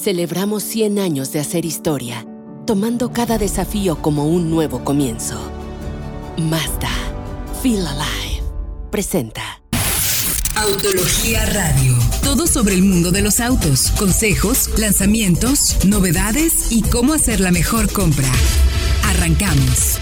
Celebramos 100 años de hacer historia, tomando cada desafío como un nuevo comienzo. Mazda, Feel Alive, presenta. Autología Radio. Todo sobre el mundo de los autos, consejos, lanzamientos, novedades y cómo hacer la mejor compra. Arrancamos.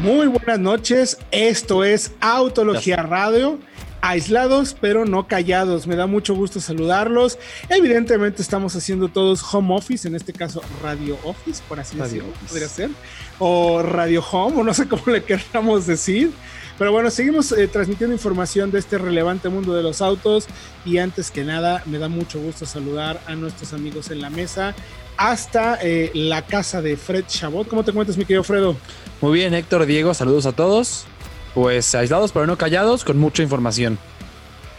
Muy buenas noches, esto es Autología Radio aislados pero no callados. Me da mucho gusto saludarlos. Evidentemente estamos haciendo todos home office, en este caso radio office, por así decirlo, podría ser, o radio home, o no sé cómo le queramos decir. Pero bueno, seguimos eh, transmitiendo información de este relevante mundo de los autos y antes que nada me da mucho gusto saludar a nuestros amigos en la mesa hasta eh, la casa de Fred Chabot. ¿Cómo te cuentas, mi querido Fredo? Muy bien, Héctor, Diego, saludos a todos pues aislados pero no callados, con mucha información.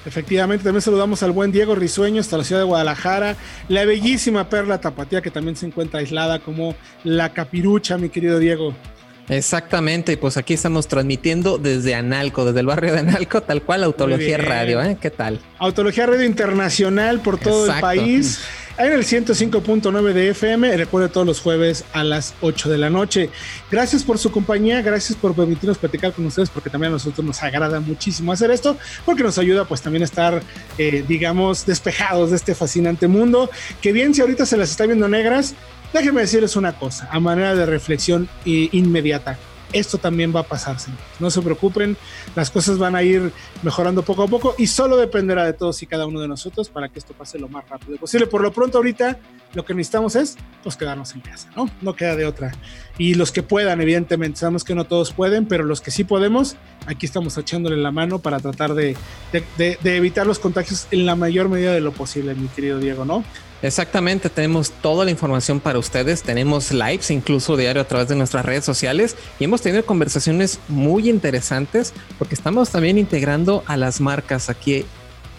Efectivamente, también saludamos al buen Diego Risueño hasta la ciudad de Guadalajara, la bellísima Perla Tapatía que también se encuentra aislada como la capirucha, mi querido Diego. Exactamente, pues aquí estamos transmitiendo desde Analco, desde el barrio de Analco, tal cual Autología Radio, ¿eh? ¿Qué tal? Autología Radio Internacional por todo el país en el 105.9 de FM. Recuerde todos los jueves a las 8 de la noche. Gracias por su compañía, gracias por permitirnos platicar con ustedes, porque también a nosotros nos agrada muchísimo hacer esto, porque nos ayuda pues también a estar, eh, digamos, despejados de este fascinante mundo, que bien si ahorita se las está viendo negras, déjenme decirles una cosa, a manera de reflexión eh, inmediata esto también va a pasarse. No se preocupen, las cosas van a ir mejorando poco a poco y solo dependerá de todos y cada uno de nosotros para que esto pase lo más rápido posible. Por lo pronto ahorita lo que necesitamos es pues quedarnos en casa, ¿no? No queda de otra. Y los que puedan, evidentemente, sabemos que no todos pueden, pero los que sí podemos, aquí estamos echándole la mano para tratar de, de, evitar los contagios en la mayor medida de lo posible, mi querido Diego, ¿no? Exactamente, tenemos toda la información para ustedes, tenemos lives incluso diario a través de nuestras redes sociales y hemos tenido conversaciones muy interesantes porque estamos también integrando a las marcas aquí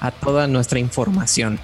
a toda nuestra información.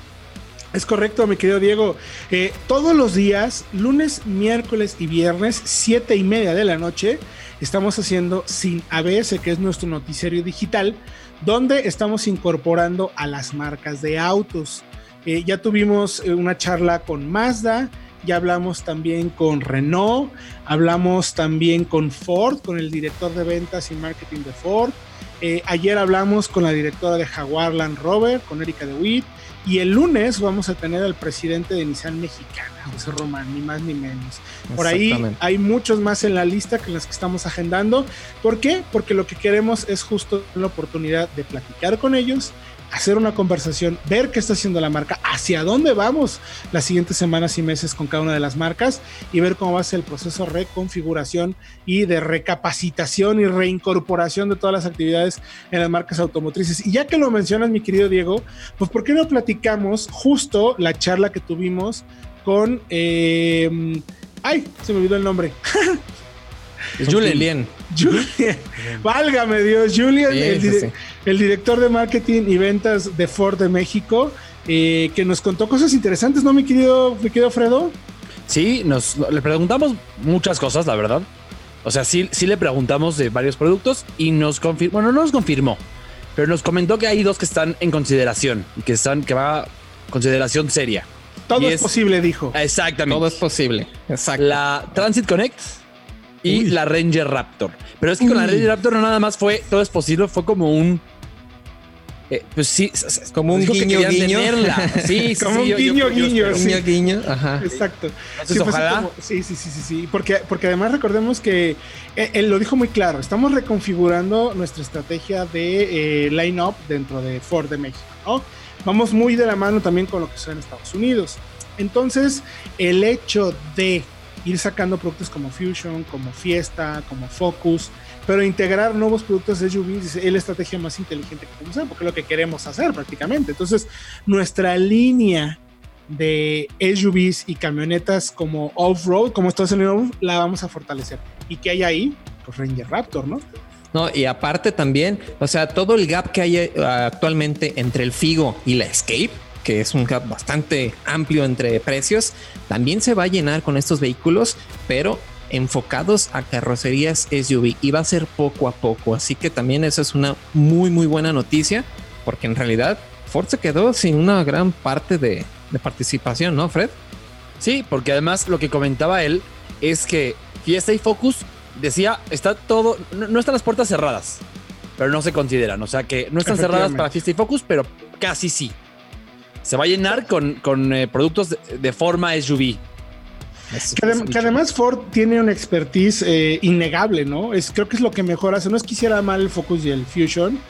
Es correcto, mi querido Diego. Eh, todos los días, lunes, miércoles y viernes, siete y media de la noche, estamos haciendo Sin ABS, que es nuestro noticiario digital, donde estamos incorporando a las marcas de autos. Eh, ya tuvimos eh, una charla con Mazda, ya hablamos también con Renault, hablamos también con Ford, con el director de ventas y marketing de Ford. Eh, ayer hablamos con la directora de Jaguar Land Rover, con Erika DeWitt. Y el lunes vamos a tener al presidente de Nissan Mexicana, José Román, ni más ni menos. Por ahí hay muchos más en la lista que las que estamos agendando. ¿Por qué? Porque lo que queremos es justo la oportunidad de platicar con ellos, hacer una conversación, ver qué está haciendo la marca, hacia dónde vamos las siguientes semanas y meses con cada una de las marcas y ver cómo va a ser el proceso de reconfiguración y de recapacitación y reincorporación de todas las actividades en las marcas automotrices. Y ya que lo mencionas, mi querido Diego, pues ¿por qué no platicamos justo la charla que tuvimos con... Eh, ay, se me olvidó el nombre. Julian. Julian. Válgame Dios, Julian, el, director de marketing y ventas de Ford de México, eh, que nos contó cosas interesantes, ¿no, mi querido, mi querido Fredo? Sí, nos le preguntamos muchas cosas, la verdad. O sea, sí, sí le preguntamos de varios productos y nos confirmó, bueno, no nos confirmó, pero nos comentó que hay dos que están en consideración y que están, que va a consideración seria. Todo es, posible, dijo. Exactamente. Todo es posible. Exacto. La Transit Connect y la Ranger Raptor. Pero es que con la Ranger Raptor no nada más fue, todo es posible, fue como un... Eh, pues sí, como un guiño, guiño. Sí, como un guiño, guiño. Guiño, guiño. Ajá. Exacto. sí, ojalá. sí, sí, sí, sí, sí. Porque, porque además recordemos que eh, él, lo dijo muy claro. Estamos reconfigurando nuestra estrategia de eh, line-up dentro de Ford de México, ¿no? Vamos muy de la mano también con lo que sucede en Estados Unidos. Entonces, el hecho de ir sacando productos como Fusion, como Fiesta, como Focus, pero integrar nuevos productos de SUVs es la estrategia más inteligente que podemos hacer, porque es lo que queremos hacer prácticamente. Entonces, nuestra línea de SUVs y camionetas como off-road, como Estados Unidos, la vamos a fortalecer. ¿Y qué hay ahí? Pues Ranger Raptor, ¿no? No, y aparte también, o sea, todo el gap que hay eh, actualmente entre el Figo y la Escape, que es un gap bastante amplio entre precios, también se va a llenar con estos vehículos, pero enfocados a carrocerías SUV y va a ser poco a poco. Así que también esa es una muy, muy buena noticia, porque en realidad Ford se quedó sin una gran parte de, participación, ¿no, Fred? Sí, porque además lo que comentaba él es que Fiesta y Focus decía, está todo, no, están las puertas cerradas, pero no se consideran. O sea que no están cerradas para Fiesta y Focus, pero casi sí. Se va a llenar con, eh, productos de, forma SUV. Que, además Ford tiene una expertise eh, innegable, ¿no? Es, creo que es lo que mejor hace. No es que hiciera mal el Focus y el Fusion,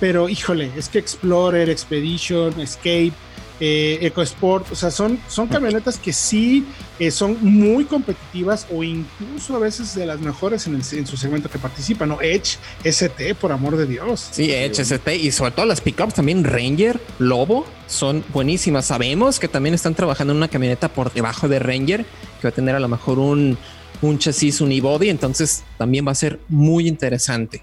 pero híjole, es que Explorer, Expedition, Escape, eh, EcoSport, o sea, son, son camionetas que sí eh, son muy competitivas o incluso a veces de las mejores en, su segmento que participan, ¿no? Edge, ST, por amor de Dios. Sí, Edge, ST y sobre todo las pickups también, Ranger, Lobo, son buenísimas. Sabemos que también están trabajando en una camioneta por debajo de Ranger, que va a tener a lo mejor un, un chasis unibody, entonces también va a ser muy interesante.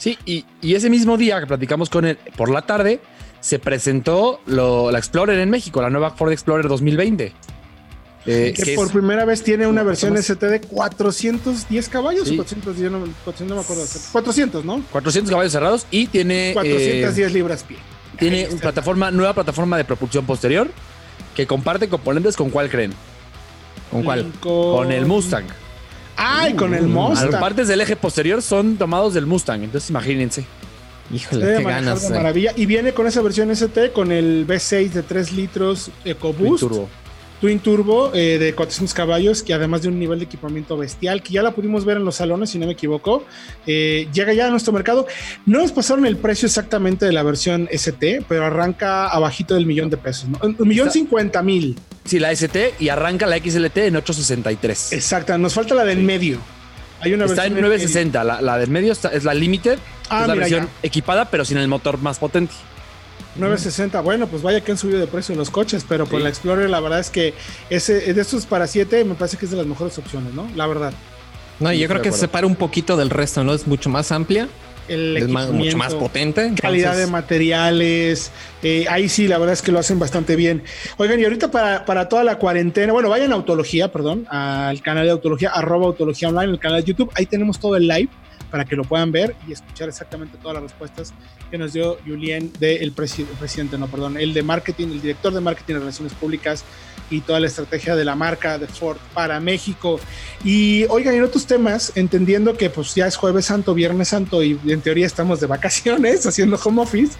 Sí, y, ese mismo día que platicamos con él por la tarde, se presentó la Explorer en México, la nueva Ford Explorer 2020. Eh, que, por primera vez tiene una versión ST de 410 caballos 410, no, me acuerdo. 400, ¿no? 400 caballos cerrados y tiene 410 eh, libras pie. Tiene una plataforma, nueva plataforma de propulsión posterior que comparte componentes con cuál creen. ¿Con cuál? Con el Mustang. Ay, con el Mustang. Las partes del eje posterior son tomados del Mustang, entonces imagínense. Híjole, qué ganas. De maravilla. Y viene con esa versión ST con el V6 de 3 litros EcoBoost. Twin Turbo. Twin Turbo eh, de 400 caballos, que además de un nivel de equipamiento bestial, que ya la pudimos ver en los salones, si no me equivoco, eh, llega ya a nuestro mercado. No nos pasaron el precio exactamente de la versión ST, pero arranca abajito del millón de pesos, ¿no? Un millón cincuenta mil. Sí, la ST y arranca la XLT en 863. Exacto, nos falta la del medio. Hay una está en 960, la, la, del medio es la Limited, ah, es la versión equipada, pero sin el motor más potente. 960, bueno, pues vaya que han subido de precio los coches, pero por la Explorer la verdad es que ese de estos para 7 me parece que es de las mejores opciones, ¿no? La verdad. No, yo creo que se separa un poquito del resto, ¿no? Es mucho más amplia es mucho más potente. Calidad de materiales. Eh, ahí sí, la verdad es que lo hacen bastante bien. Oigan, y ahorita para, para toda la cuarentena, bueno, vayan a Autología, perdón, al canal de Autología, arroba Autología Online, el canal de YouTube. Ahí tenemos todo el live para que lo puedan ver y escuchar exactamente todas las respuestas que nos dio Julien del presidente, no, perdón, el de marketing, el director de marketing y relaciones públicas y toda la estrategia de la marca de Ford para México. Y oigan, en otros temas, entendiendo que pues ya es jueves santo, viernes santo y en teoría estamos de vacaciones haciendo home office.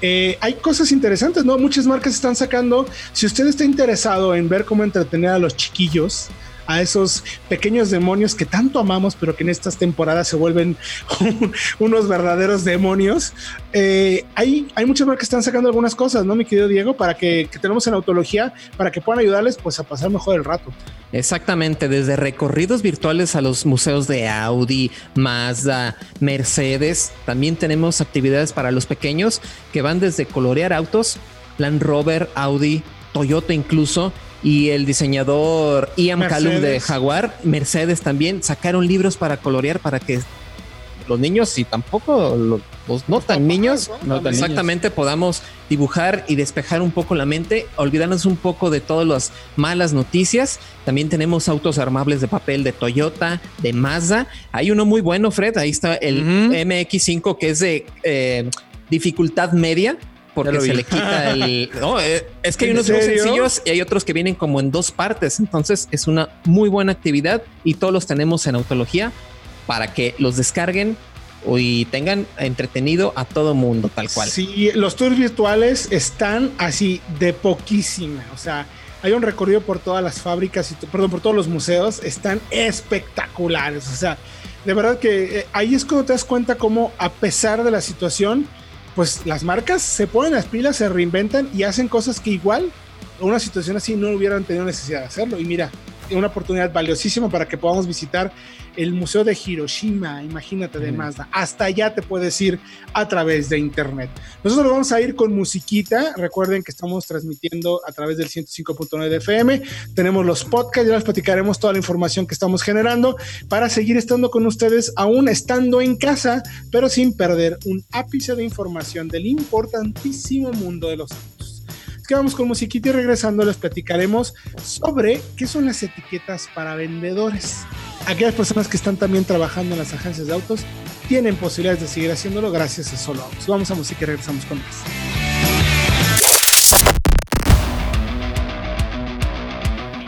Eh, hay cosas interesantes, ¿no? Muchas marcas están sacando. Si usted está interesado en ver cómo entretener a los chiquillos, a esos pequeños demonios que tanto amamos, pero que en estas temporadas se vuelven unos verdaderos demonios. Eh, hay, hay muchas marcas que están sacando algunas cosas, ¿no, mi querido Diego? Para que, tenemos en autología, para que puedan ayudarles pues a pasar mejor el rato. Exactamente, desde recorridos virtuales a los museos de Audi, Mazda, Mercedes, también tenemos actividades para los pequeños que van desde colorear autos, Land Rover, Audi, Toyota incluso, y el diseñador Ian Callum de Jaguar, Mercedes también, sacaron libros para colorear para que los niños, y tampoco los, no tan niños, exactamente podamos dibujar y despejar un poco la mente, olvidarnos un poco de todas las malas noticias. También tenemos autos armables de papel de Toyota, de Mazda. Hay uno muy bueno, Fred, ahí está el MX5 que es de eh, dificultad media porque se le quita el. No, eh, es que hay unos muy sencillos y hay otros que vienen como en dos partes. Entonces es una muy buena actividad y todos los tenemos en Autología para que los descarguen y tengan entretenido a todo mundo, tal cual. Sí, los tours virtuales están así de poquísima. O sea, hay un recorrido por todas las fábricas y perdón, por todos los museos. Están espectaculares. O sea, de verdad que eh, ahí es cuando te das cuenta cómo, a pesar de la situación, pues las marcas se ponen las pilas, se reinventan y hacen cosas que igual una situación así no hubieran tenido necesidad de hacerlo. Y mira, una oportunidad valiosísima para que podamos visitar el Museo de Hiroshima, imagínate de Mazda. Hasta allá te puedes ir a través de internet. Nosotros vamos a ir con musiquita. Recuerden que estamos transmitiendo a través del 105.9 de FM. Tenemos los podcasts, ya les platicaremos toda la información que estamos generando para seguir estando con ustedes, aún estando en casa, pero sin perder un ápice de información del importantísimo mundo de los que vamos con musiquita y regresando les platicaremos sobre qué son las etiquetas para vendedores. Aquellas personas que están también trabajando en las agencias de autos tienen posibilidades de seguir haciéndolo gracias a Solo Autos. Vamos a música y regresamos con más.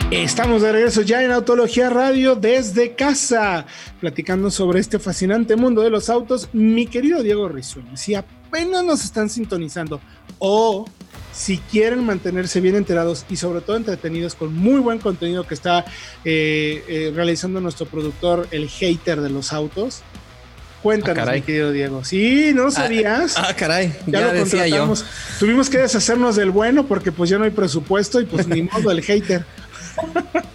Estamos de regreso ya en Autología Radio desde casa, platicando sobre este fascinante mundo de los autos. Mi querido Diego Rizuño, si apenas nos están sintonizando o si quieren mantenerse bien enterados y sobre todo entretenidos con muy buen contenido que está eh, eh, realizando nuestro productor, el hater de los autos, Cuéntanos, ah, mi querido Diego. Sí, ¿no lo ah, sabías? Ah, caray, ya, lo decía yo. Tuvimos que deshacernos del bueno porque pues ya no hay presupuesto y pues ni modo el hater.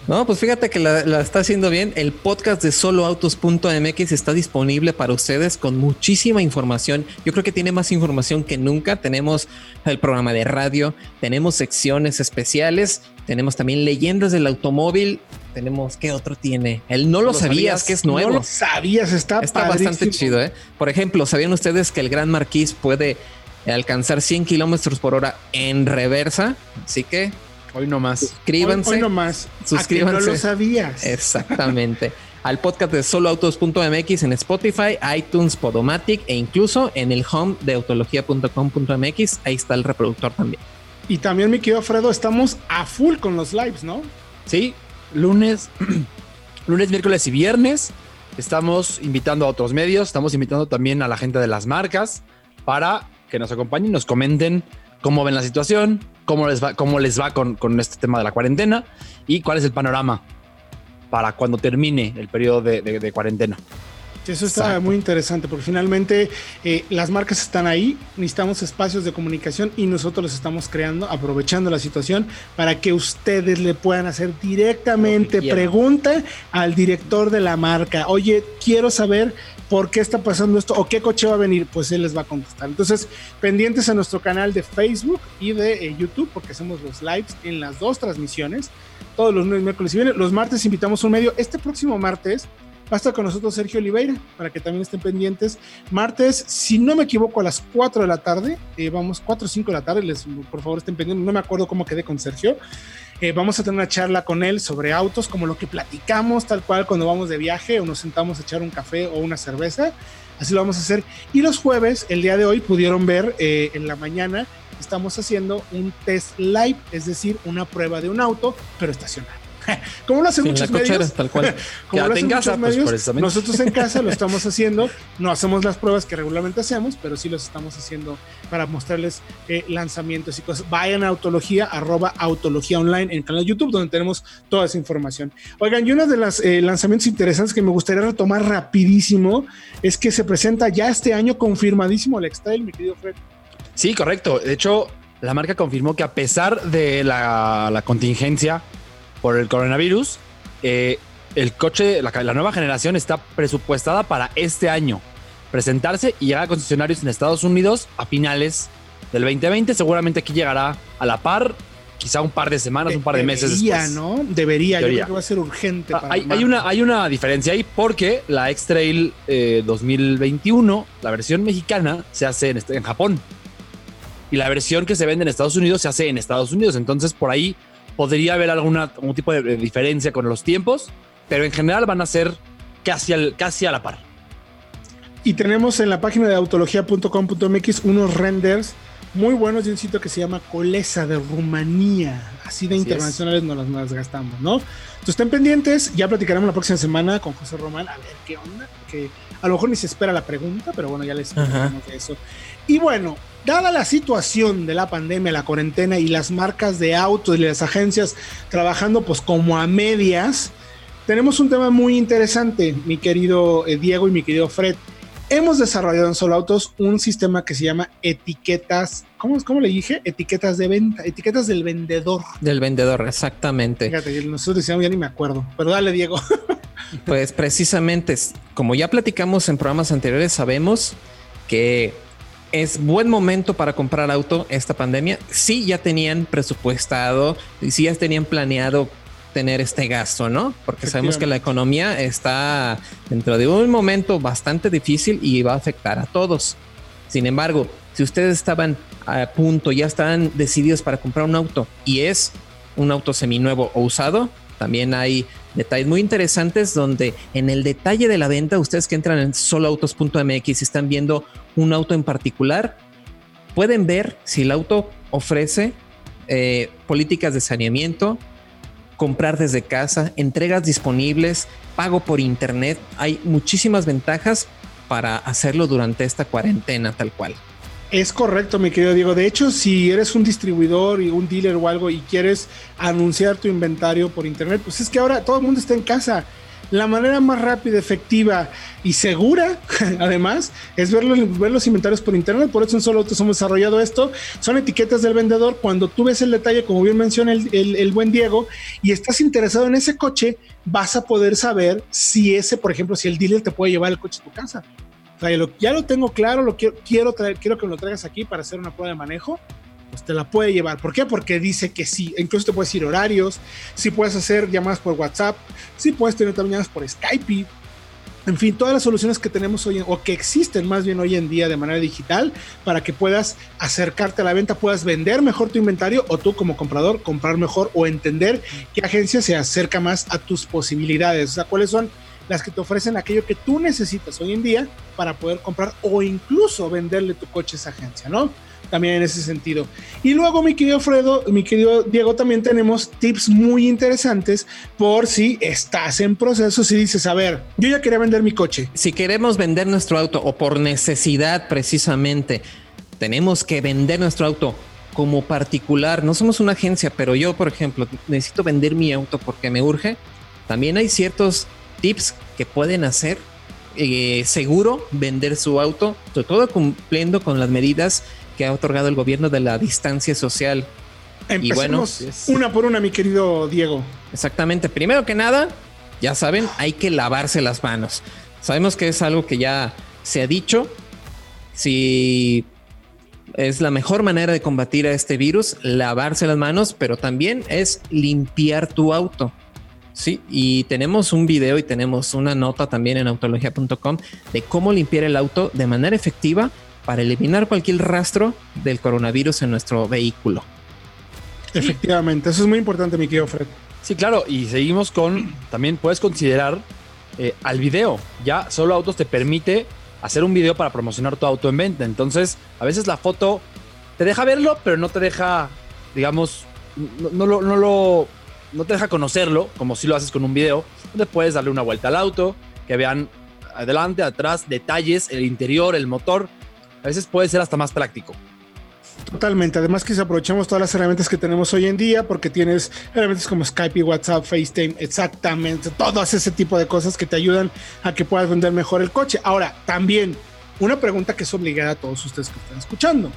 No, pues fíjate que la, está haciendo bien. El podcast de soloautos.mx está disponible para ustedes con muchísima información. Yo creo que tiene más información que nunca. Tenemos el programa de radio, tenemos secciones especiales, tenemos también leyendas del automóvil. Tenemos, ¿qué otro tiene? El no lo, sabías, que es nuevo. No lo sabías, está, está bastante chido. ¿eh? Por ejemplo, ¿sabían ustedes que el Gran Marquis puede alcanzar 100 kilómetros por hora en reversa? Así que Hoy no más. Suscríbanse. Hoy, no más. Suscríbanse. no lo sabías. Exactamente. Al podcast de soloautos.mx en Spotify, iTunes, Podomatic e incluso en el home de autología.com.mx. Ahí está el reproductor también. Y también, mi querido Fredo, estamos a full con los lives, ¿no? Sí, lunes, lunes, miércoles y viernes. Estamos invitando a otros medios, estamos invitando también a la gente de las marcas para que nos acompañen, nos comenten cómo ven la situación, cómo les va, cómo les va con, este tema de la cuarentena y cuál es el panorama para cuando termine el periodo de cuarentena. Eso está muy interesante porque finalmente eh, las marcas están ahí, necesitamos espacios de comunicación y nosotros los estamos creando, aprovechando la situación para que ustedes le puedan hacer directamente pregunta al director de la marca. Oye, quiero saber por qué está pasando esto o qué coche va a venir, pues él les va a contestar. Entonces, pendientes a nuestro canal de Facebook y de eh, YouTube porque hacemos los lives en las dos transmisiones, todos los lunes, miércoles y viernes. Los martes invitamos un medio. Este próximo martes Va a estar con nosotros Sergio Oliveira para que también estén pendientes. Martes, si no me equivoco, a las 4 de la tarde, eh, vamos, 4 o 5 de la tarde, les, por favor estén pendientes. No me acuerdo cómo quedé con Sergio. Eh, vamos a tener una charla con él sobre autos, como lo que platicamos, tal cual cuando vamos de viaje o nos sentamos a echar un café o una cerveza. Así lo vamos a hacer. Y los jueves, el día de hoy, pudieron ver eh, en la mañana, estamos haciendo un test live, es decir, una prueba de un auto, pero estacionado. como lo hacen muchos medios, tal cual. como lo hacen muchos pues, medios, nosotros en casa lo estamos haciendo, no hacemos las pruebas que regularmente hacemos, pero sí los estamos haciendo para mostrarles eh, lanzamientos y cosas. Vayan a Autología, arroba Autología Online en el canal de YouTube, donde tenemos toda esa información. Oigan, y uno de los eh, lanzamientos interesantes que me gustaría retomar rapidísimo es que se presenta ya este año confirmadísimo el X-Trail, mi querido Fred. Sí, correcto. De hecho, la marca confirmó que a pesar de la, la contingencia por el coronavirus, eh, el coche, la, la, nueva generación está presupuestada para este año presentarse y llegar a concesionarios en Estados Unidos a finales del 2020. Seguramente aquí llegará a la par, quizá un par de semanas, un par de meses después. ¿no? Debería, yo creo que va a ser urgente. Ah, hay, hay, una, hay una diferencia ahí porque la X-Trail 2021, eh, la versión mexicana, se hace en, en Japón. Y la versión que se vende en Estados Unidos se hace en Estados Unidos. Entonces, por ahí podría haber alguna, algún tipo de diferencia con los tiempos, pero en general van a ser casi, al, casi a la par. Y tenemos en la página de autología.com.mx unos renders muy buenos de un sitio que se llama Colesa de Rumanía. Así de internacionales no las, las, gastamos, ¿no? Entonces estén pendientes, ya platicaremos la próxima semana con José Román a ver qué onda, que a lo mejor ni se espera la pregunta, pero bueno, ya les de eso. Y bueno, dada la situación de la pandemia, la cuarentena y las marcas de autos y las agencias trabajando pues como a medias, tenemos un tema muy interesante, mi querido eh, Diego y mi querido Fred. Hemos desarrollado en Solo Autos un sistema que se llama etiquetas, ¿cómo, ¿cómo le dije? Etiquetas de venta, etiquetas del vendedor. Del vendedor, exactamente. Fíjate, nosotros decíamos, ya ni me acuerdo, pero dale, Diego. pues precisamente, como ya platicamos en programas anteriores, sabemos que es buen momento para comprar auto esta pandemia. Sí, ya tenían presupuestado y sí ya tenían planeado tener este gasto, ¿no? Porque sabemos que la economía está dentro de un momento bastante difícil y va a afectar a todos. Sin embargo, si ustedes estaban a punto, ya están decididos para comprar un auto y es un auto seminuevo o usado, también hay detalles muy interesantes donde en el detalle de la venta, ustedes que entran en soloautos.mx y están viendo un auto en particular, pueden ver si el auto ofrece eh, políticas de saneamiento, comprar desde casa, entregas disponibles, pago por internet. Hay muchísimas ventajas para hacerlo durante esta cuarentena tal cual. Es correcto, mi querido Diego. De hecho, si eres un distribuidor y un dealer o algo y quieres anunciar tu inventario por internet, pues es que ahora todo el mundo está en casa. La manera más rápida, efectiva y segura, además, es ver los, inventarios por internet. Por eso en Solo Autos hemos desarrollado esto. Son etiquetas del vendedor. Cuando tú ves el detalle, como bien menciona el buen Diego, y estás interesado en ese coche, vas a poder saber si ese, por ejemplo, si el dealer te puede llevar el coche a tu casa ya lo tengo claro, lo quiero, quiero, traer, quiero que me lo traigas aquí para hacer una prueba de manejo. Pues te la puede llevar. ¿Por qué? Porque dice que sí. Incluso te puedes ir horarios, si puedes hacer llamadas por WhatsApp, si puedes tener también llamadas por Skype. En fin, todas las soluciones que tenemos hoy o que existen más bien hoy en día de manera digital para que puedas acercarte a la venta, puedas vender mejor tu inventario o tú como comprador comprar mejor o entender qué agencia se acerca más a tus posibilidades. O sea, cuáles son las que te ofrecen aquello que tú necesitas hoy en día para poder comprar o incluso venderle tu coche a esa agencia, ¿no? También en ese sentido. Y luego, mi querido Fredo, mi querido Diego, también tenemos tips muy interesantes por si estás en proceso, si dices, a ver, yo ya quería vender mi coche. Si queremos vender nuestro auto o por necesidad precisamente, tenemos que vender nuestro auto como particular, no somos una agencia, pero yo, por ejemplo, necesito vender mi auto porque me urge. También hay ciertos tips que pueden hacer eh, seguro vender su auto, sobre todo cumpliendo con las medidas que ha otorgado el gobierno de la distancia social. y bueno, una por una, mi querido Diego. Exactamente. Primero que nada, ya saben, hay que lavarse las manos. Sabemos que es algo que ya se ha dicho. Si es la mejor manera de combatir a este virus, lavarse las manos, pero también es limpiar tu auto. Sí, y tenemos un video y tenemos una nota también en autología.com de cómo limpiar el auto de manera efectiva para eliminar cualquier rastro del coronavirus en nuestro vehículo. Efectivamente, eso es muy importante, mi querido Fred. Sí, claro, y seguimos con, también puedes considerar eh, al video. Ya solo autos te permite hacer un video para promocionar tu auto en venta. Entonces, a veces la foto te deja verlo, pero no te deja, digamos, no, no, no lo no te deja conocerlo, como si lo haces con un video, donde puedes darle una vuelta al auto, que vean adelante, atrás, detalles, el interior, el motor. A veces puede ser hasta más práctico. Totalmente. Además que si aprovechamos todas las herramientas que tenemos hoy en día, porque tienes herramientas como Skype y WhatsApp, FaceTime, exactamente, todas ese tipo de cosas que te ayudan a que puedas vender mejor el coche. Ahora, también una pregunta que es obligada a todos ustedes que están escuchando.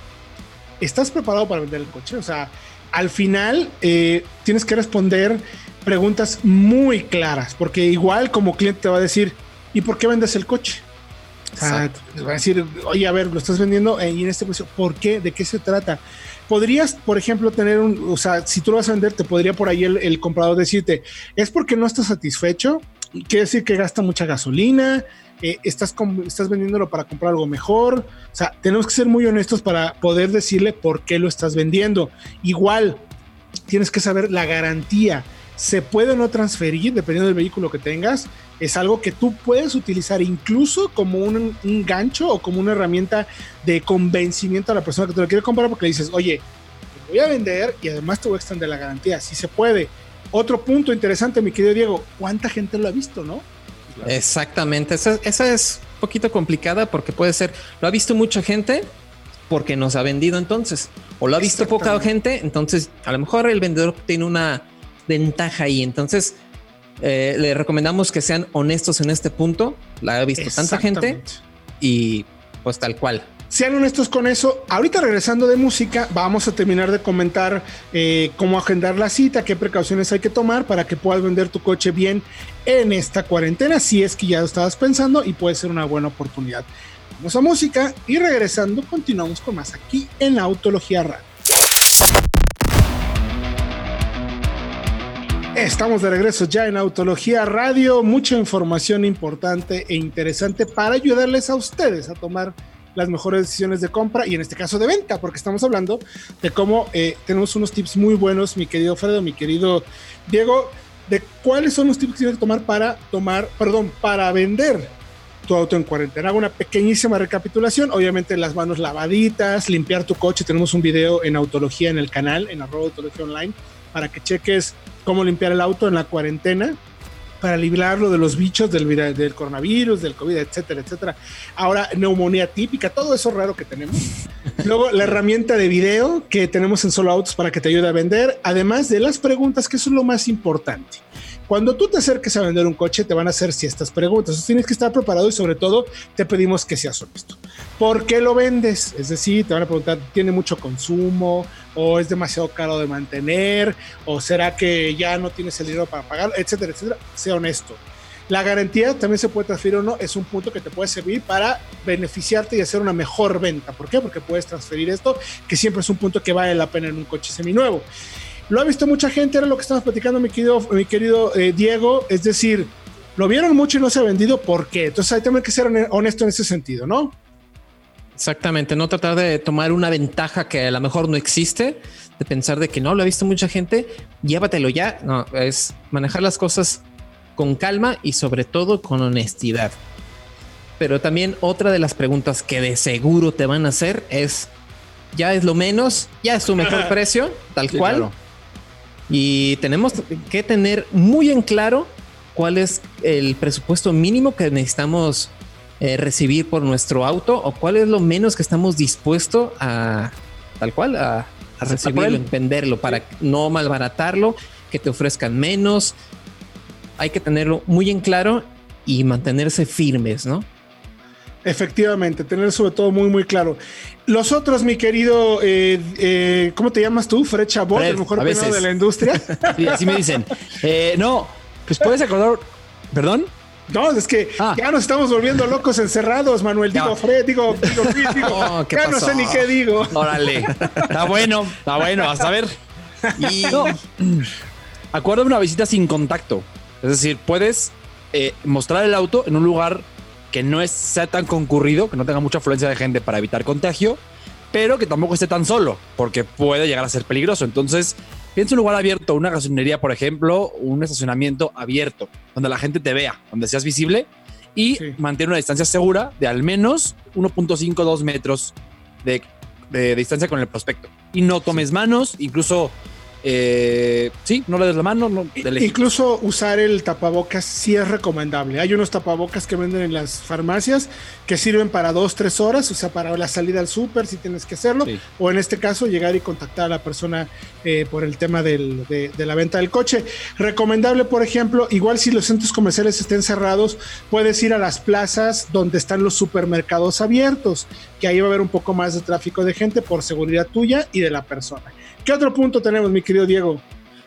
¿Estás preparado para vender el coche? O sea, al final eh, tienes que responder preguntas muy claras, porque igual como cliente te va a decir, ¿y por qué vendes el coche? O sea, te va a decir, oye, a ver, lo estás vendiendo eh, y en este precio, ¿por qué? ¿De qué se trata? Podrías, por ejemplo, tener un, o sea, si tú lo vas a vender, te podría por ahí el comprador decirte, es porque no estás satisfecho, quiere decir que gasta mucha gasolina, eh, estás, estás vendiéndolo para comprar algo mejor. O sea, tenemos que ser muy honestos para poder decirle por qué lo estás vendiendo. Igual, tienes que saber la garantía. Se puede o no transferir dependiendo del vehículo que tengas. Es algo que tú puedes utilizar incluso como un, gancho o como una herramienta de convencimiento a la persona que te lo quiere comprar porque le dices, oye, voy a vender y además te voy a extender la garantía. Si se puede. Otro punto interesante, mi querido Diego, ¿cuánta gente lo ha visto, no? Exactamente, esa, es un poquito complicada porque puede ser, lo ha visto mucha gente porque nos ha vendido entonces, o lo ha visto poca gente, entonces a lo mejor el vendedor tiene una ventaja ahí, entonces eh, le recomendamos que sean honestos en este punto, la ha visto tanta gente y pues tal cual. Sean honestos con eso. Ahorita regresando de música, vamos a terminar de comentar eh, cómo agendar la cita, qué precauciones hay que tomar para que puedas vender tu coche bien en esta cuarentena, si es que ya lo estabas pensando y puede ser una buena oportunidad. Vamos a música y regresando continuamos con más aquí en Autología Radio. Estamos de regreso ya en Autología Radio, mucha información importante e interesante para ayudarles a ustedes a tomar las mejores decisiones de compra y en este caso de venta, porque estamos hablando de cómo eh, tenemos unos tips muy buenos, mi querido Fredo, mi querido Diego, de cuáles son los tips que tienes que tomar para tomar, perdón, para vender tu auto en cuarentena. Hago una pequeñísima recapitulación, obviamente las manos lavaditas, limpiar tu coche. Tenemos un video en Autología en el canal, en arroba Autología Online, para que cheques cómo limpiar el auto en la cuarentena para librarlo de los bichos del, del coronavirus, del COVID, etcétera, etcétera. Ahora, neumonía típica, todo eso raro que tenemos. Luego, la herramienta de video que tenemos en Solo Autos para que te ayude a vender, además de las preguntas, que eso es lo más importante. Cuando tú te acerques a vender un coche, te van a hacer si estas preguntas. tienes que estar preparado y sobre todo te pedimos que seas honesto. ¿Por qué lo vendes? Es decir, te van a preguntar, ¿tiene mucho consumo? ¿O es demasiado caro de mantener? ¿O será que ya no tienes el dinero para pagar? Etcétera, etcétera. Sea honesto. La garantía también se puede transferir o no, es un punto que te puede servir para beneficiarte y hacer una mejor venta. ¿Por qué? Porque puedes transferir esto, que siempre es un punto que vale la pena en un coche seminuevo. Lo ha visto mucha gente, era lo que estamos platicando, mi querido, mi querido eh, Diego. Es decir, lo vieron mucho y no se ha vendido. ¿Por qué? Entonces hay también que ser honesto en ese sentido, ¿no? Exactamente, no tratar de tomar una ventaja que a lo mejor no existe, de pensar de que no lo ha visto mucha gente, llévatelo ya. No, es manejar las cosas con calma y sobre todo con honestidad. Pero también otra de las preguntas que de seguro te van a hacer es, ya es lo menos, ya es su mejor precio, tal cual. Y tenemos que tener muy en claro cuál es el presupuesto mínimo que necesitamos eh, recibir por nuestro auto o cuál es lo menos que estamos dispuestos a tal cual a, recibirlo, venderlo para no malbaratarlo, que te ofrezcan menos. Hay que tenerlo muy en claro y mantenerse firmes, ¿no? Efectivamente, tener sobre todo muy, muy claro. Los otros, mi querido, eh, eh, ¿cómo te llamas tú? Fred Chabot, el mejor peinado de la industria. Sí, así me dicen. Eh, no, pues puedes acordar, ¿perdón? No, es que ah. ya nos estamos volviendo locos encerrados, Manuel. Digo, Fred, digo, digo, digo. ya no sé ni qué digo. Órale. Está bueno, está bueno, a saber. Y no. Acuerdo una visita sin contacto. Es decir, puedes mostrar el auto en un lugar que no es, sea tan concurrido, que no tenga mucha afluencia de gente para evitar contagio, pero que tampoco esté tan solo, porque puede llegar a ser peligroso. Entonces, piensa un lugar abierto, una gasolinería, por ejemplo, un estacionamiento abierto, donde la gente te vea, donde seas visible y mantener una distancia segura de al menos 1.5-2 metros de, distancia con el prospecto. Y no tomes manos, incluso eh, sí, no le des la mano. No, Incluso usar el tapabocas sí es recomendable. Hay unos tapabocas que venden en las farmacias que sirven para dos, tres horas, o sea, para la salida al súper si tienes que hacerlo, o en este caso llegar y contactar a la persona eh, por el tema de, la venta del coche. Recomendable, por ejemplo, igual si los centros comerciales estén cerrados, puedes ir a las plazas donde están los supermercados abiertos, que ahí va a haber un poco más de tráfico de gente por seguridad tuya y de la persona. ¿Qué otro punto tenemos, mi querido Diego?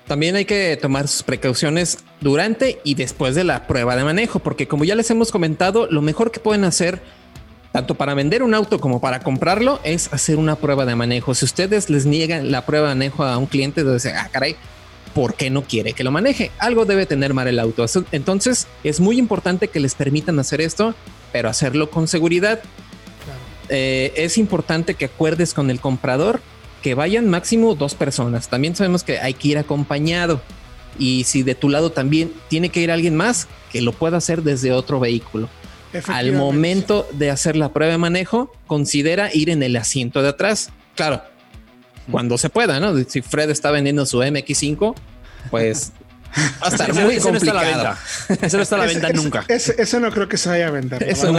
También hay que tomar sus precauciones durante y después de la prueba de manejo, porque como ya les hemos comentado, lo mejor que pueden hacer tanto para vender un auto como para comprarlo es hacer una prueba de manejo. Si ustedes les niegan la prueba de manejo a un cliente, dicen, ah, caray, ¿por qué no quiere que lo maneje? Algo debe tener mal el auto. Entonces es muy importante que les permitan hacer esto, pero hacerlo con seguridad. Eh, es importante que acuerdes con el comprador que vayan máximo dos personas. También sabemos que hay que ir acompañado. Y si de tu lado también tiene que ir alguien más, que lo pueda hacer desde otro vehículo. Al momento de hacer la prueba de manejo, considera ir en el asiento de atrás. Claro, cuando se pueda, ¿no? Si Fred está vendiendo su MX5, pues Va a estar muy complicado. Eso no está a la venta nunca. Eso no creo que se vaya a vender. Eso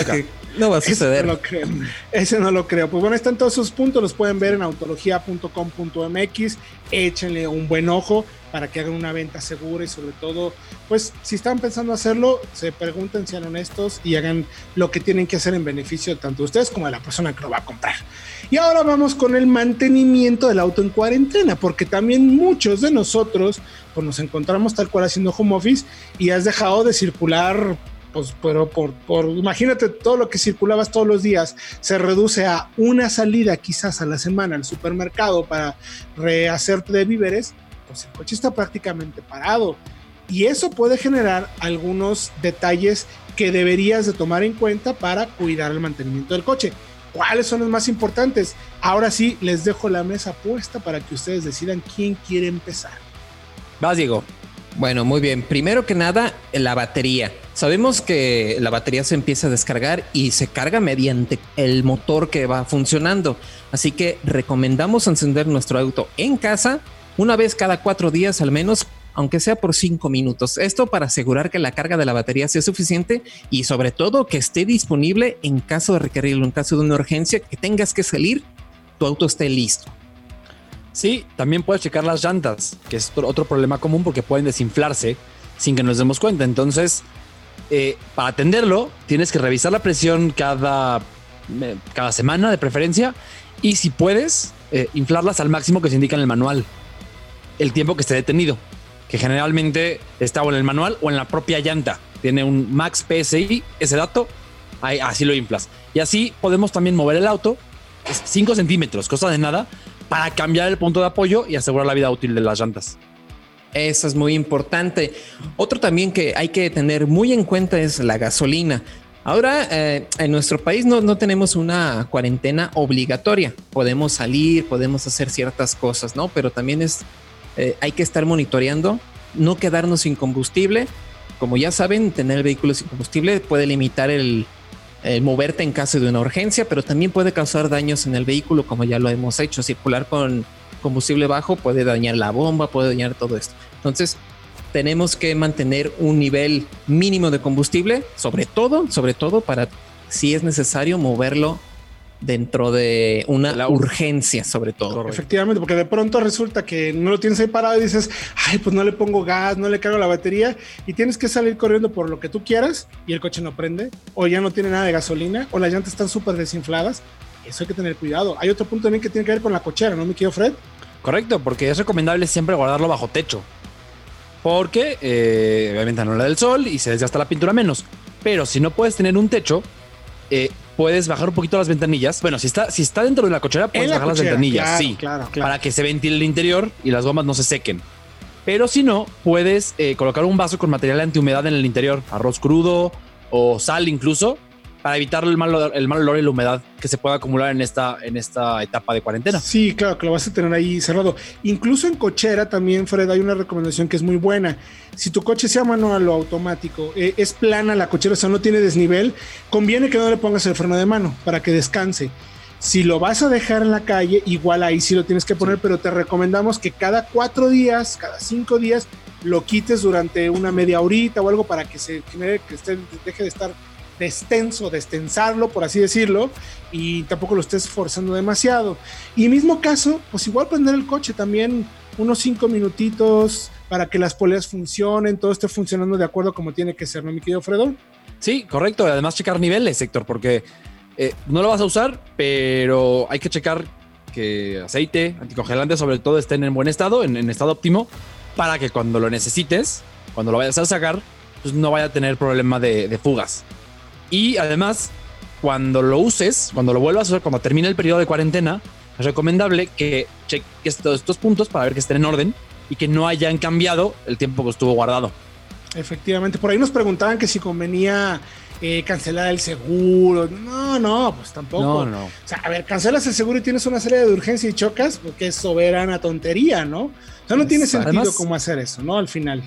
no, va a suceder. Ese no, lo creo. Ese no lo creo. Pues bueno, están todos sus puntos. Los pueden ver en autología.com.mx. Échenle un buen ojo para que hagan una venta segura y sobre todo, pues si están pensando hacerlo, se pregunten, sean honestos y hagan lo que tienen que hacer en beneficio tanto de ustedes como de la persona que lo va a comprar. Y ahora vamos con el mantenimiento del auto en cuarentena, porque también muchos de nosotros pues, nos encontramos tal cual haciendo home office y has dejado de circular pues, pero por, por, imagínate todo lo que circulabas todos los días, se reduce a una salida quizás a la semana al supermercado para rehacerte de víveres, pues el coche está prácticamente parado. Y eso puede generar algunos detalles que deberías de tomar en cuenta para cuidar el mantenimiento del coche. ¿Cuáles son los más importantes? Ahora sí, les dejo la mesa puesta para que ustedes decidan quién quiere empezar. Vas, Diego. Bueno, muy bien. Primero que nada, la batería. Sabemos que la batería se empieza a descargar y se carga mediante el motor que va funcionando. Así que recomendamos encender nuestro auto en casa una vez cada cuatro días al menos, aunque sea por cinco minutos. Esto para asegurar que la carga de la batería sea suficiente y sobre todo que esté disponible en caso de requerirlo, en caso de una urgencia, que tengas que salir, tu auto esté listo. Sí, también puedes checar las llantas, que es otro problema común porque pueden desinflarse sin que nos demos cuenta. Entonces, eh, para atenderlo, tienes que revisar la presión cada, eh, cada semana de preferencia y si puedes, eh, inflarlas al máximo que se indica en el manual. El tiempo que esté detenido, que generalmente está o en el manual o en la propia llanta. Tiene un max PSI, ese dato, ahí, así lo inflas. Y así podemos también mover el auto 5 centímetros, cosa de nada, para cambiar el punto de apoyo y asegurar la vida útil de las llantas. Eso es muy importante. Otro también que hay que tener muy en cuenta es la gasolina. Ahora, eh, en nuestro país no, no, tenemos una cuarentena obligatoria. Podemos salir, podemos hacer ciertas cosas, ¿no? Pero también es, eh, hay que estar monitoreando, no quedarnos sin combustible. Como ya saben, tener el vehículo sin combustible puede limitar el, el moverte en caso de una urgencia, pero también puede causar daños en el vehículo, como ya lo hemos hecho. Circular con combustible bajo puede dañar la bomba, puede dañar todo esto. Entonces, tenemos que mantener un nivel mínimo de combustible, sobre todo, sobre todo para si es necesario moverlo dentro de una urgencia, sobre todo. Efectivamente, porque de pronto resulta que no lo tienes ahí parado y dices, ay, pues no le pongo gas, no le cargo la batería y tienes que salir corriendo por lo que tú quieras y el coche no prende, o ya no tiene nada de gasolina, o las llantas están súper desinfladas. Eso hay que tener cuidado. Hay otro punto también que tiene que ver con la cochera, ¿no me quiero, Fred? Correcto, porque es recomendable siempre guardarlo bajo techo. Porque eh, obviamente no le da el sol y se desgasta la pintura menos. Pero si no puedes tener un techo, eh, puedes bajar un poquito las ventanillas. Bueno, si está, si está dentro de la cochera, puedes bajar las ventanillas, sí, claro, para que se ventile el interior y las gomas no se sequen. Pero si no, puedes eh, colocar un vaso con material antihumedad en el interior, arroz crudo o sal incluso, para evitar el mal, el mal olor y la humedad que se pueda acumular en esta, en esta etapa de cuarentena. Sí, claro, que lo vas a tener ahí cerrado. Incluso en cochera también, Fred, hay una recomendación que es muy buena. Si tu coche sea manual o automático, eh, es plana la cochera, o sea, no tiene desnivel, conviene que no le pongas el freno de mano para que descanse. Si lo vas a dejar en la calle, igual ahí sí lo tienes que poner, pero te recomendamos que cada cuatro días, cada cinco días, lo quites durante una media horita o algo para que se genere, que esté, deje de estar destenso, destensarlo, por así decirlo, y tampoco lo estés forzando demasiado. Y mismo caso, pues igual prender el coche también unos cinco minutitos para que las poleas funcionen, todo esté funcionando de acuerdo como tiene que ser, ¿no, mi querido Fredo? Sí, correcto. Además, checar niveles, Héctor, porque eh, no lo vas a usar, pero hay que checar que aceite, anticongelante, sobre todo, estén en buen estado, en, estado óptimo, para que cuando lo necesites, cuando lo vayas a sacar, pues no vaya a tener problema de fugas. Y además, cuando lo uses, cuando lo vuelvas a usar, cuando termine el periodo de cuarentena, es recomendable que cheques todos estos puntos para ver que estén en orden y que no hayan cambiado el tiempo que estuvo guardado. Efectivamente, por ahí nos preguntaban que si convenía eh, cancelar el seguro. No, no, pues tampoco. No, no. O sea, a ver, cancelas el seguro y tienes una serie de urgencia y chocas, porque es soberana tontería, ¿no? O sea, no tiene sentido Además- cómo hacer eso, ¿no? Al final.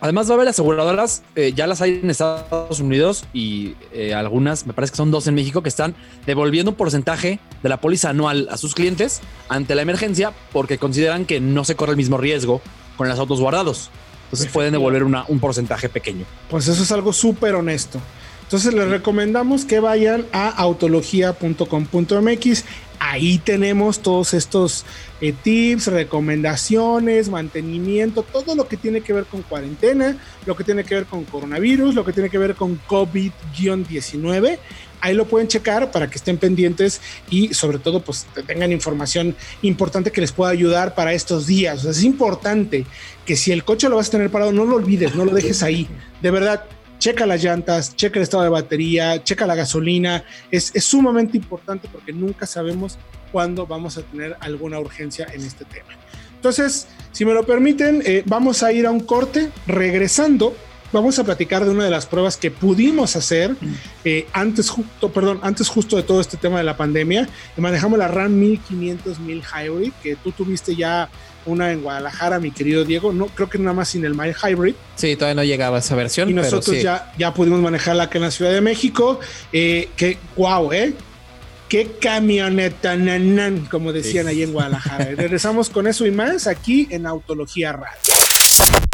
Además, va a haber aseguradoras, eh, ya las hay en Estados Unidos y eh, algunas, me parece que son dos en México, que están devolviendo un porcentaje de la póliza anual a sus clientes ante la emergencia porque consideran que no se corre el mismo riesgo con los autos guardados. Entonces pueden devolver una- un porcentaje pequeño. Pues eso es algo súper honesto. Entonces les recomendamos que vayan a autología.com.mx. Ahí tenemos todos estos eh, tips, recomendaciones, mantenimiento, todo lo que tiene que ver con cuarentena, lo que tiene que ver con coronavirus, lo que tiene que ver con COVID-19. Ahí lo pueden checar para que estén pendientes y sobre todo pues tengan información importante que les pueda ayudar para estos días. Es importante que si el coche lo vas a tener parado, no lo olvides, no lo dejes ahí. De verdad, checa las llantas, checa el estado de batería, checa la gasolina. Es, es sumamente importante porque nunca sabemos cuándo vamos a tener alguna urgencia en este tema. Entonces, si me lo permiten, eh, vamos a ir a un corte. Regresando, vamos a platicar de una de las pruebas que pudimos hacer eh, antes, justo, perdón, antes justo de todo este tema de la pandemia. Manejamos la RAM 1500 1000 Hybrid, que tú tuviste ya una en Guadalajara, mi querido Diego. No creo que nada más sin el My Hybrid. Sí, todavía no llegaba esa versión. Y nosotros ya, ya pudimos manejarla acá en la Ciudad de México. Eh, que wow, ¿eh? Qué camioneta, nan, como decían ahí en Guadalajara. Regresamos con eso y más aquí en Autología Radio.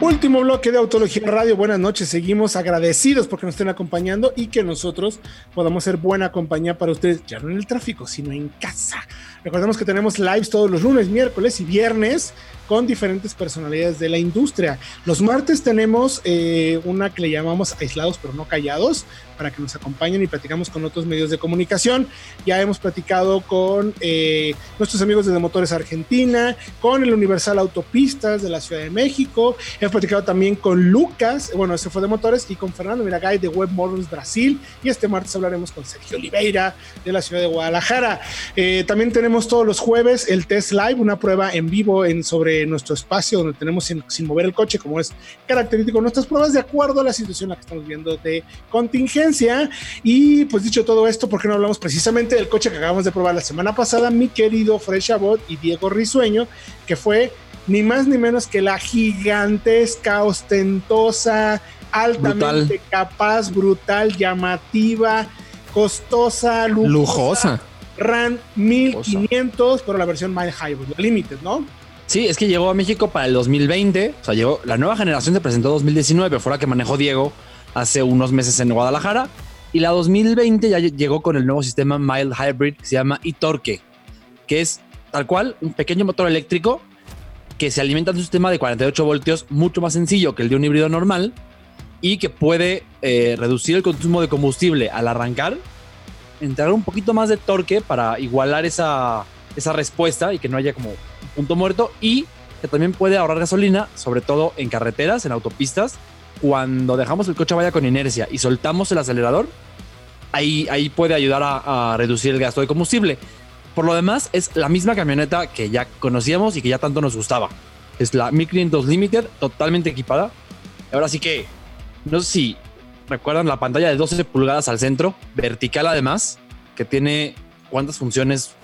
Último bloque de Autología Radio. Buenas noches. Seguimos agradecidos porque nos estén acompañando y que nosotros podamos ser buena compañía para ustedes, ya no en el tráfico, sino en casa. Recordemos que tenemos lives todos los lunes, miércoles y viernes con diferentes personalidades de la industria. Los martes tenemos eh, una que le llamamos aislados pero no callados, para que nos acompañen y platicamos con otros medios de comunicación. Ya hemos platicado con eh, nuestros amigos de Motores Argentina, con el Universal Autopistas de la Ciudad de México. Hemos platicado también con Lucas, bueno, ese fue de Motores, y con Fernando Miragay de Web Models Brasil. Y este martes hablaremos con Sergio Oliveira de la Ciudad de Guadalajara. Eh, también tenemos todos los jueves el Test Live, una prueba en vivo sobre nuestro espacio donde tenemos sin, sin mover el coche, como es característico nuestras pruebas, de acuerdo a la situación en la que estamos viendo de contingencia y pues dicho todo esto, ¿por qué no hablamos precisamente del coche que acabamos de probar la semana pasada? Mi querido Fresh Bot y Diego Risueño, que fue ni más ni menos que la gigantesca, ostentosa, altamente capaz, brutal, llamativa, costosa, lujosa. RAN 1500, pero la versión Mild Hybrid, Limited, ¿no? Sí, es que llegó a México para el 2020, o sea, llegó, la nueva generación se presentó en 2019, fue la que manejó Diego hace unos meses en Guadalajara. Y la 2020 ya llegó con el nuevo sistema Mild Hybrid que se llama eTorque, que es tal cual un pequeño motor eléctrico que se alimenta de un sistema de 48 voltios mucho más sencillo que el de un híbrido normal y que puede eh, reducir el consumo de combustible al arrancar, entregar un poquito más de torque para igualar esa, esa respuesta y que no haya como un punto muerto y que también puede ahorrar gasolina, sobre todo en carreteras, en autopistas cuando dejamos el coche vaya con inercia y soltamos el acelerador, ahí, ahí puede ayudar a, reducir el gasto de combustible. Por lo demás, es la misma camioneta que ya conocíamos y que ya tanto nos gustaba. Es la 1500 Limited, totalmente equipada. Ahora sí que, no sé si recuerdan la pantalla de 12 pulgadas al centro, vertical además, que tiene cuántas funciones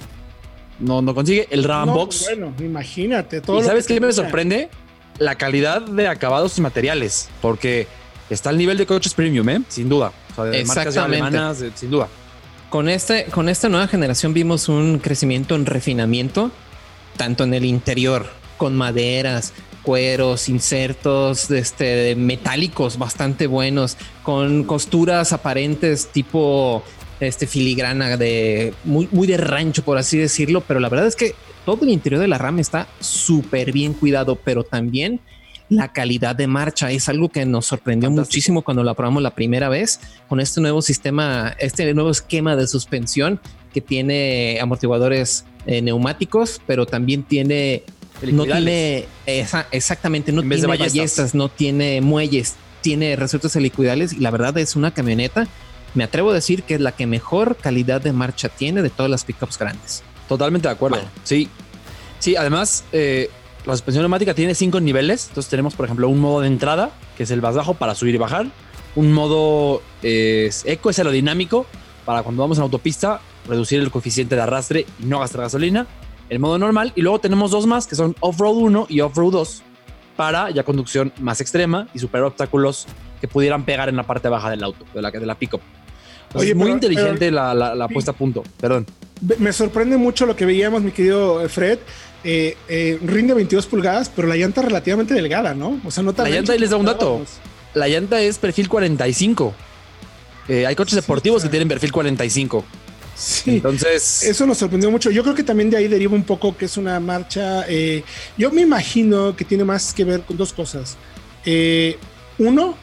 no, no consigue. El RAM Box. Bueno, imagínate. Todo ¿Y sabes qué me sorprende? la calidad de acabados y materiales, porque está al nivel de coches premium, ¿eh? sin duda. O sea, de marcas alemanas, sin duda. Con, este, con esta nueva generación vimos un crecimiento en refinamiento, tanto en el interior, con maderas, cueros, insertos este, metálicos bastante buenos, con costuras aparentes tipo este filigrana de muy, muy de rancho, por así decirlo, pero la verdad es que todo el interior de la RAM está súper bien cuidado, pero también la calidad de marcha es algo que nos sorprendió muchísimo cuando la probamos la primera vez con este nuevo sistema, este nuevo esquema de suspensión que tiene amortiguadores eh, neumáticos, pero también tiene no tiene exactamente no tiene ballestas, no tiene muelles, tiene resortes helicoidales y la verdad es una camioneta. Me atrevo a decir que es la que mejor calidad de marcha tiene de todas las pickups grandes. Totalmente de acuerdo. Sí. Sí, además, eh, la suspensión neumática tiene cinco niveles. Entonces tenemos, por ejemplo, un modo de entrada, que es el más bajo para subir y bajar. Un modo eh, eco, es aerodinámico, para cuando vamos en autopista, reducir el coeficiente de arrastre y no gastar gasolina. El modo normal. Y luego tenemos dos más, que son Off-Road 1 y Off-Road 2, para ya conducción más extrema y superar obstáculos que pudieran pegar en la parte baja del auto, de la, de la pick-up. Oye, muy inteligente la, la puesta a punto. Perdón me sorprende mucho lo que veíamos, mi querido Fred. Eh, eh, rinde 22 pulgadas, pero la llanta relativamente delgada, ¿no? O sea, no tan. La llanta, y les da un dato. La llanta es perfil 45. Eh, hay coches deportivos que tienen perfil 45. Sí, entonces eso nos sorprendió mucho. Yo creo que también de ahí deriva un poco que es una marcha. yo me imagino que tiene más que ver con dos cosas. uno,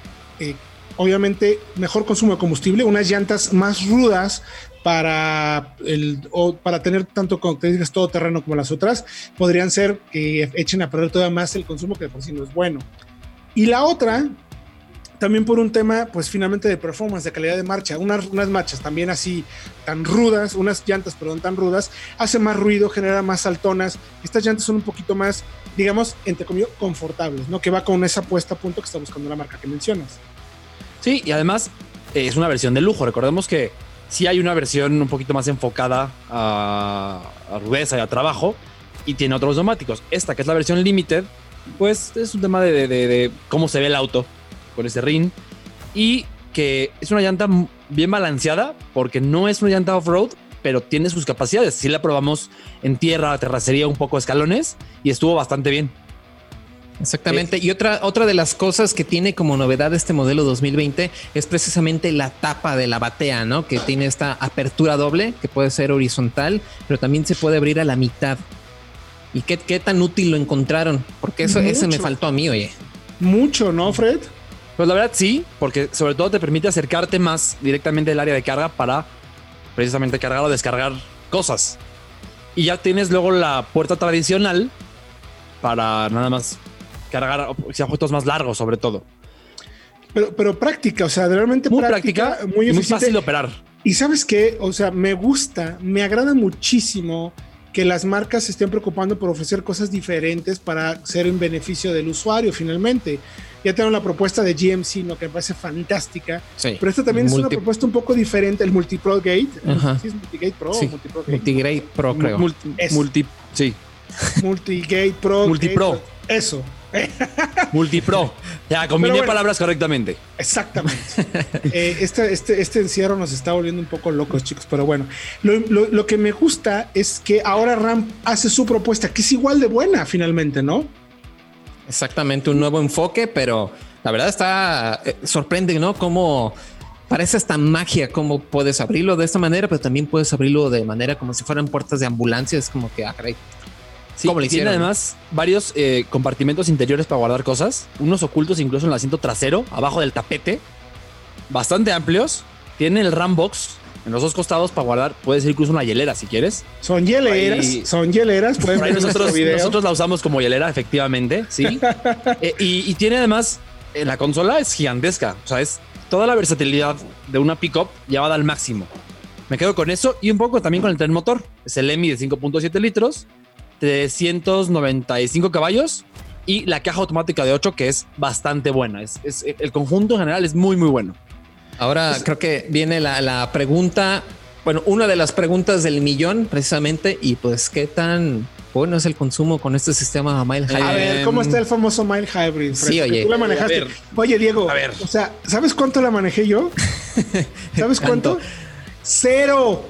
obviamente, mejor consumo de combustible, unas llantas más rudas para, el, o para tener tanto características todo terreno como las otras, podrían ser que echen a perder todavía más el consumo que por sí no es bueno. Y la otra, también por un tema, pues finalmente de performance, de calidad de marcha. Unas, unas marchas también así, tan rudas, unas llantas, perdón, tan rudas, hace más ruido, genera más saltonas. Estas llantas son un poquito más, digamos, entre comillas, confortables, ¿no? Que va con esa puesta a punto que está buscando la marca que mencionas. Sí, y además eh, es una versión de lujo. Recordemos que sí hay una versión un poquito más enfocada a, a rudeza y a trabajo y tiene otros neumáticos. Esta, que es la versión limited, pues es un tema de, de- de- cómo se ve el auto con ese ring y que es una llanta bien balanceada porque no es una llanta off-road, pero tiene sus capacidades. Sí la probamos en tierra, terracería, un poco escalones y estuvo bastante bien. Exactamente. Y otra, otra de las cosas que tiene como novedad este modelo 2020 es precisamente la tapa de la batea, ¿no? Que tiene esta apertura doble que puede ser horizontal, pero también se puede abrir a la mitad. ¿Y qué, qué tan útil lo encontraron? Porque eso ese me faltó a mí, oye. Mucho, ¿no, Fred? Pues la verdad sí, porque sobre todo te permite acercarte más directamente del área de carga para precisamente cargar o descargar cosas. Y ya tienes luego la puerta tradicional para nada más cargar objetos más largos sobre todo. Pero, pero práctica, o sea, realmente Muy práctica, muy muy, eficiente. fácil de operar. Y sabes qué, o sea, me gusta, me agrada muchísimo que las marcas se estén preocupando por ofrecer cosas diferentes para ser en beneficio del usuario finalmente. Ya tengo la propuesta de GMC, ¿no? que me parece fantástica, Sí. pero esta también es una propuesta un poco diferente, el Multipro Gate. Ajá. ¿Sí es Multigate Pro Sí. o Multipro Gate? Multigrade Pro, creo. Multi, multi- sí, Multigate Pro. Multipro. Gate, Eso, multipro. Ya combiné bueno. palabras correctamente. Exactamente. Eh, este, este, este encierro nos está volviendo un poco locos, chicos, pero bueno. Lo, lo- lo que me gusta es que ahora RAM hace su propuesta, que es igual de buena finalmente, ¿no? Exactamente, un nuevo enfoque, pero la verdad está eh, sorprende, ¿no? Cómo parece esta magia, cómo puedes abrirlo de esta manera, pero también puedes abrirlo de manera como si fueran puertas de ambulancia. Es como que, ah, caray. Sí, ¿Cómo le tiene hicieron? además varios eh, compartimentos interiores para guardar cosas, unos ocultos incluso en el asiento trasero, abajo del tapete, bastante amplios. Tiene el RAM box en los dos costados para guardar, puede ser incluso una hielera si quieres. Son hieleras, Ahí- son hieleras. Por ahí nosotros, video. nosotros la usamos como hielera, efectivamente, sí. Eh, y, y tiene además, eh, la consola es gigantesca, o sea, es toda la versatilidad de una pickup llevada al máximo. Me quedo con eso y un poco también con el tren motor. Es el EMI de 5.7 litros, 395 caballos y la caja automática de 8 que es bastante buena. Es, es- el conjunto en general es muy, muy bueno. Ahora creo que viene la, la pregunta, bueno, una de las preguntas del millón precisamente, y pues qué tan bueno es el consumo con este sistema Mile A High. ver, ¿cómo está el famoso Mile Hybrid? Fred? Sí, oye. Tú la manejaste. A ver. Oye, Diego, A ver. o sea, ¿sabes cuánto la manejé yo? ¿Sabes? ¿Cuánto? Cero.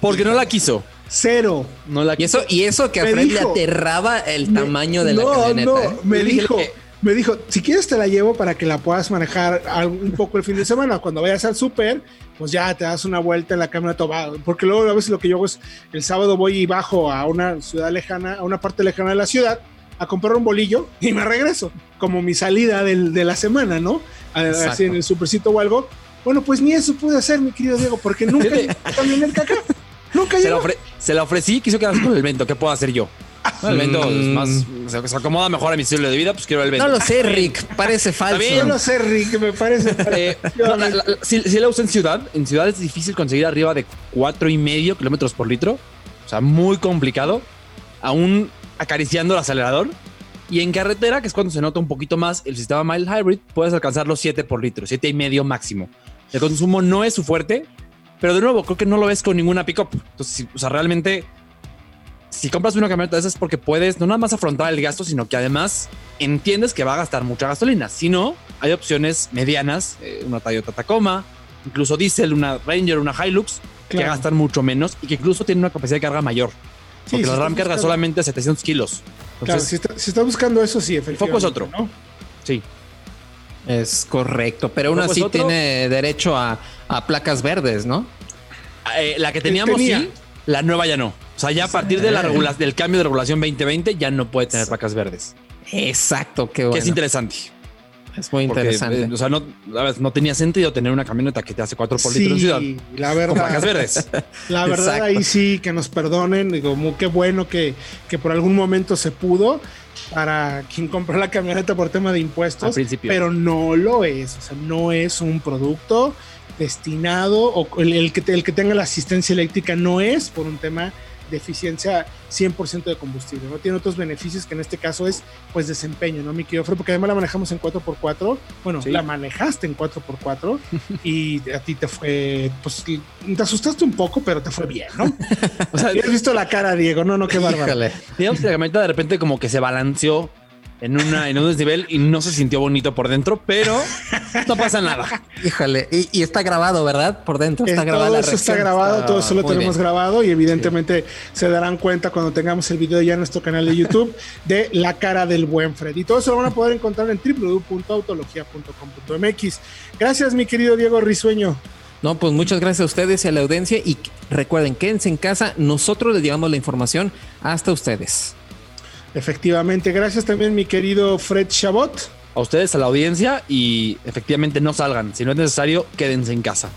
Porque no la quiso. Cero. No la Y eso, y eso que a Me Fred le aterraba el Me- tamaño de la no, camioneta. No, ¿eh? me dijo, que- me dijo, si quieres te la llevo para que la puedas manejar un poco el fin de semana. Cuando vayas al súper, pues ya te das una vuelta en la camioneta. Porque luego a veces lo que yo hago es, el sábado voy y bajo a una ciudad lejana, a una parte lejana de la ciudad, a comprar un bolillo y me regreso, como mi salida del- de la semana, ¿no? Exacto. Así en el supercito o algo. Bueno, pues ni eso pude hacer, mi querido Diego, porque nunca la camioneta acá. Nunca Se llegó. Se la ofrecí, quiso quedarse con el vento. ¿Qué puedo hacer yo? El vento es Mm. más, se, se acomoda mejor a mi estilo de vida, pues quiero el vento. No lo sé, Rick. Parece falso. no sé, Rick, me parece. Eh, no, la- la- la- si, si la uso en ciudad, en ciudad es difícil conseguir arriba de cuatro y medio kilómetros por litro. O sea, muy complicado. Aún acariciando el acelerador. Y en carretera, que es cuando se nota un poquito más el sistema mild hybrid, puedes alcanzar los 7 por litro, siete y medio máximo. El consumo no es su fuerte, pero de nuevo, creo que no lo ves con ninguna pickup. Entonces, si- o sea, realmente, si compras una camioneta de esas es porque puedes no nada más afrontar el gasto, sino que además entiendes que va a gastar mucha gasolina. Si no, hay opciones medianas, eh, una Toyota Tacoma, incluso diésel, una Ranger, una Hilux, que gastan mucho menos y que incluso tienen una capacidad de carga mayor. Sí, Porque si la RAM carga solamente 700 kilos. Claro, Entonces, si está, si está buscando eso, sí, efectivamente. foco es otro. ¿no? sí. Es correcto, pero aún así otro. tiene derecho a, a placas verdes, ¿no? Eh, la que teníamos tenía. sí, la nueva ya no. O sea, ya a partir de la regula- del cambio de regulación 2020 ya no puede tener placas verdes. Exacto, qué Que bueno. es interesante. Es muy interesante. Eh, o sea, no, no tenía sentido tener una camioneta que te hace 4 por litro en ciudad. la verdad. Con placas verdes. La verdad, ahí sí que nos perdonen. Digo, muy, qué bueno que, que por algún momento se pudo para quien compró la camioneta por tema de impuestos, pero no lo es, o sea, no es un producto destinado o el, que, el que tenga la asistencia eléctrica no es por un tema de eficiencia 100% de combustible, ¿no? Tiene otros beneficios que en este caso es, pues, desempeño, ¿no, mi querido Porque además la manejamos en 4x4, bueno, la manejaste en 4x4 y a ti te fue, pues, te asustaste un poco, pero te fue bien, ¿no? o sea, has visto la cara, Diego, no, no, qué bárbaro. Digamos que la camioneta de repente como que se balanceó en, una, en un desnivel y no se sintió bonito por dentro, pero no pasa nada. Híjole, y, está grabado, ¿verdad? Por dentro está grabado. Todo eso está grabado, todo eso lo tenemos grabado y evidentemente se darán cuenta cuando tengamos el video ya en nuestro canal de YouTube de la cara del buen Fred. Y todo eso lo van a poder encontrar en www.autologia.com.mx. Gracias, mi querido Diego Risueño. No, pues muchas gracias a ustedes y a la audiencia y recuerden, quédense en casa, nosotros les llevamos la información hasta ustedes. Efectivamente, gracias también mi querido Fred Chabot. A ustedes, a la audiencia y efectivamente no salgan. Si no es necesario, quédense en casa.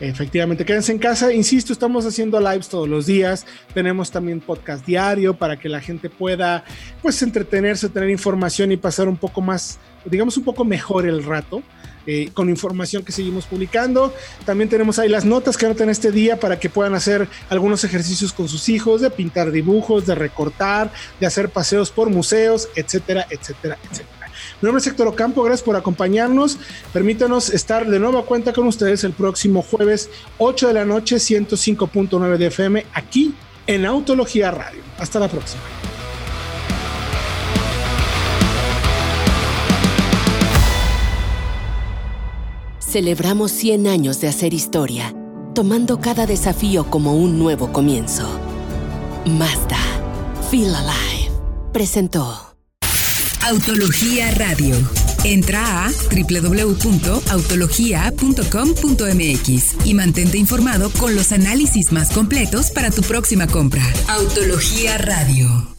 Efectivamente, quédense en casa. Insisto, estamos haciendo lives todos los días. Tenemos también podcast diario para que la gente pueda, pues, entretenerse, tener información y pasar un poco más, digamos, un poco mejor el rato. Eh, con información que seguimos publicando. También tenemos ahí las notas que anotan este día para que puedan hacer algunos ejercicios con sus hijos, de pintar dibujos, de recortar, de hacer paseos por museos, etcétera, etcétera, etcétera. Mi nombre es Héctor Ocampo, gracias por acompañarnos. Permítanos estar de nuevo a cuenta con ustedes el próximo jueves, 8 de la noche, 105.9 de FM, aquí en Autología Radio. Hasta la próxima. Celebramos 100 años de hacer historia, tomando cada desafío como un nuevo comienzo. Mazda, Feel Alive, presentó Autología Radio. Entra a www.autologia.com.mx y mantente informado con los análisis más completos para tu próxima compra. Autología Radio.